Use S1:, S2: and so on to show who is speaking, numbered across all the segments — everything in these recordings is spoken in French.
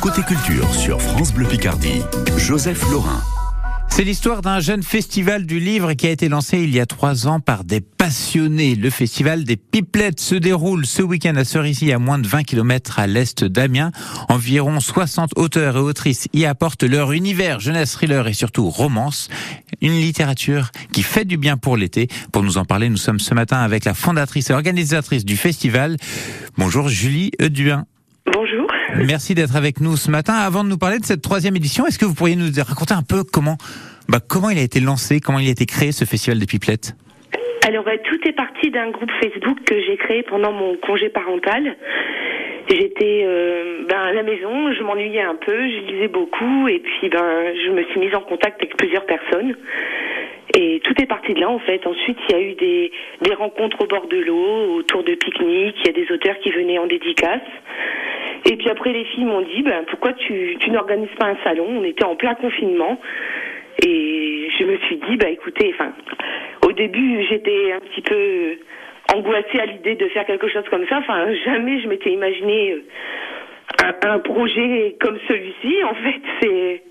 S1: Côté culture sur France Bleu Picardie, Joseph Laurin.
S2: C'est l'histoire d'un jeune festival du livre qui a été lancé il y a trois ans par des passionnés. Le festival des Pipelettes se déroule ce week-end à Cerisy, à moins de 20 km à l'est d'Amiens. Environ 60 auteurs et autrices y apportent leur univers, jeunesse, thriller et surtout romance. Une littérature qui fait du bien pour l'été. Pour nous en parler, nous sommes ce matin avec la fondatrice et organisatrice du festival. Bonjour Julie Euduin. Merci d'être avec nous ce matin. Avant de nous parler de cette troisième édition, est-ce que vous pourriez nous raconter un peu comment, bah, comment il a été lancé, comment il a été créé ce festival des pipelettes?
S3: Alors, bah, tout est parti d'un groupe Facebook que j'ai créé pendant mon congé parental. J'étais euh, ben, à la maison, je m'ennuyais un peu, je lisais beaucoup et puis ben, je me suis mise en contact avec plusieurs personnes. Et tout est parti de là en fait. Ensuite, il y a eu des, des rencontres au bord de l'eau, autour de pique-niques, il y a des auteurs qui venaient en dédicace. Et puis après, les filles m'ont dit, ben, pourquoi tu, tu n'organises pas un salon? On était en plein confinement. Et je me suis dit, bah écoutez, enfin, au début, j'étais un petit peu angoissée à l'idée de faire quelque chose comme ça. Enfin, jamais je m'étais imaginé un, un, projet comme celui-ci. En fait, c'est,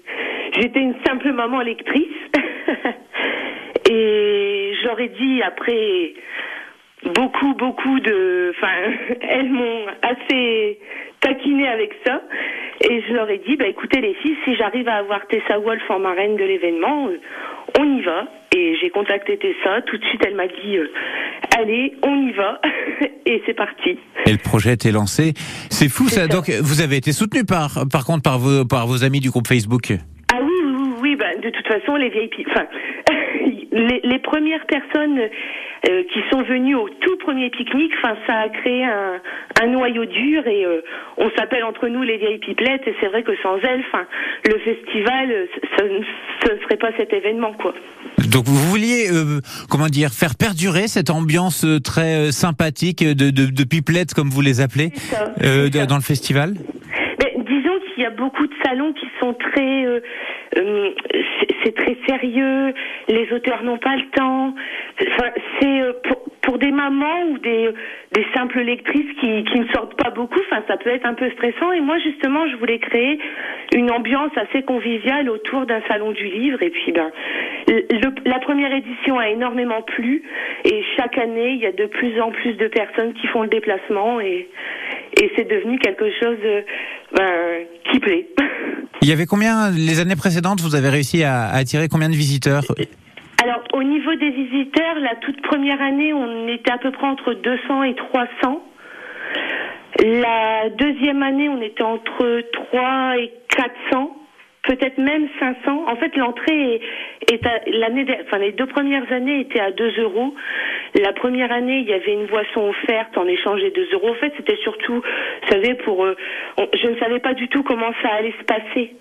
S3: j'étais une simple maman lectrice. Et ai dit après beaucoup, beaucoup de, enfin, elles m'ont assez taquiné avec ça. Et je leur ai dit, bah écoutez les filles, si j'arrive à avoir Tessa Wolf en marraine de l'événement, euh, on y va. Et j'ai contacté Tessa, tout de suite elle m'a dit, euh, allez, on y va. et c'est parti.
S2: Et le projet a été lancé. C'est fou ça. ça. Donc vous avez été soutenu par, par contre par vos, par vos amis du groupe Facebook.
S3: Ah oui, oui, oui, bah, de toute façon les vieilles, enfin, les, les premières personnes euh, qui sont venues au tout premier pique-nique, enfin ça a créé un, un noyau dur et euh, on s'appelle entre nous les vieilles pipelettes et c'est vrai que sans elles, enfin le festival, ce ne serait pas cet événement quoi.
S2: Donc vous vouliez, euh, comment dire, faire perdurer cette ambiance très sympathique de, de, de pipelettes comme vous les appelez
S3: ça,
S2: euh, dans le festival?
S3: Mais disons qu'il y a beaucoup de salons qui sont très euh, c'est très sérieux, les auteurs n'ont pas le temps. Enfin, c'est pour, pour, des mamans ou des, simples lectrices qui, ne sortent pas beaucoup, enfin, ça peut être un peu stressant. Et moi, justement, je voulais créer une ambiance assez conviviale autour d'un salon du livre. Et puis, ben, la première édition a énormément plu. Et chaque année, il y a de plus en plus de personnes qui font le déplacement. Et c'est devenu quelque chose ben, qui plaît.
S2: Il y avait combien, les années précédentes, vous avez réussi à, à attirer combien de visiteurs?
S3: Alors, au niveau des visiteurs, la toute première année, on était à peu près entre 200 et 300. La deuxième année, on était entre 3 et 400 peut-être même 500. En fait, l'entrée est, à l'année, enfin les deux premières années étaient à 2 euros. La première année, il y avait une boisson offerte en échange des 2 euros. En fait, c'était surtout, vous savez, pour, euh, je ne savais pas du tout comment ça allait se passer.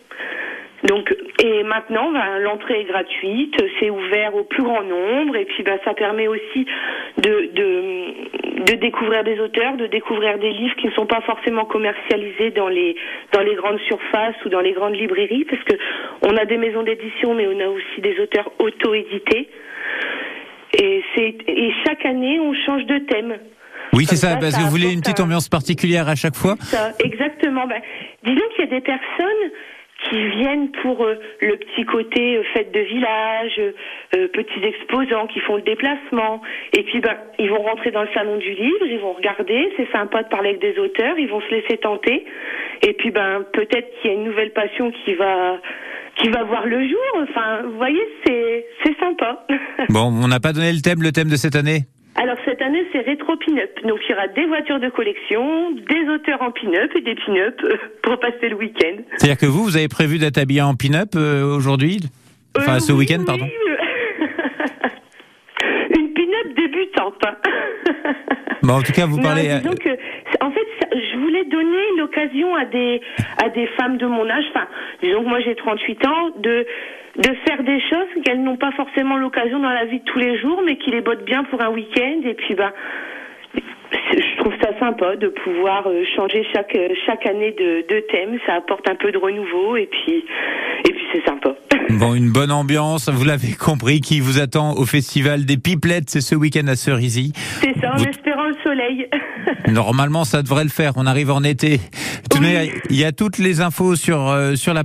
S3: Donc et maintenant ben, l'entrée est gratuite, c'est ouvert au plus grand nombre et puis ben, ça permet aussi de, de découvrir des auteurs, de découvrir des livres qui ne sont pas forcément commercialisés dans les dans les grandes surfaces ou dans les grandes librairies parce que on a des maisons d'édition mais on a aussi des auteurs auto-édités. Et c'est et chaque année on change de thème.
S2: Oui, c'est ça, ça, parce que vous voulez une petite ambiance particulière à chaque fois.
S3: Ça, exactement. Ben, disons qu'il y a des personnes qui viennent pour euh, le petit côté euh, fête de village, euh, petits exposants qui font le déplacement. Et puis, ben, ils vont rentrer dans le salon du livre, ils vont regarder, c'est sympa de parler avec des auteurs, ils vont se laisser tenter. Et puis, ben, peut-être qu'il y a une nouvelle passion qui va qui va voir le jour. Enfin, vous voyez, c'est c'est sympa.
S2: Bon, on n'a pas donné le thème, le thème de cette année?
S3: Cette année, c'est rétro pin-up. Donc il y aura des voitures de collection, des auteurs en pin-up et des pin-up pour passer le week-end.
S2: C'est-à-dire que vous, vous avez prévu d'être habillé en pin-up euh, aujourd'hui? Enfin,
S3: euh,
S2: ce
S3: oui,
S2: week-end, pardon.
S3: Oui. Une pin-up débutante.
S2: Bon, en tout cas, vous
S3: non,
S2: parlez.
S3: Disons que, en fait, je voulais donner l'occasion à des à des femmes de mon âge. Enfin, disons que moi j'ai 38 ans de de faire des choses qu'elles n'ont pas forcément l'occasion dans la vie de tous les jours, mais qui les bottent bien pour un week-end. Et puis, bah, je trouve ça sympa de pouvoir euh, changer chaque chaque année de, de thème. Ça apporte un peu de renouveau et puis et puis c'est sympa.
S2: Bon, une bonne ambiance, vous l'avez compris, qui vous attend au festival des Pipelettes, c'est ce week-end à Cerisy.
S3: C'est ça,
S2: vous...
S3: espérant le soleil.
S2: Normalement, ça devrait le faire. On arrive en été. Tenez, il y a toutes les infos sur, euh, sur la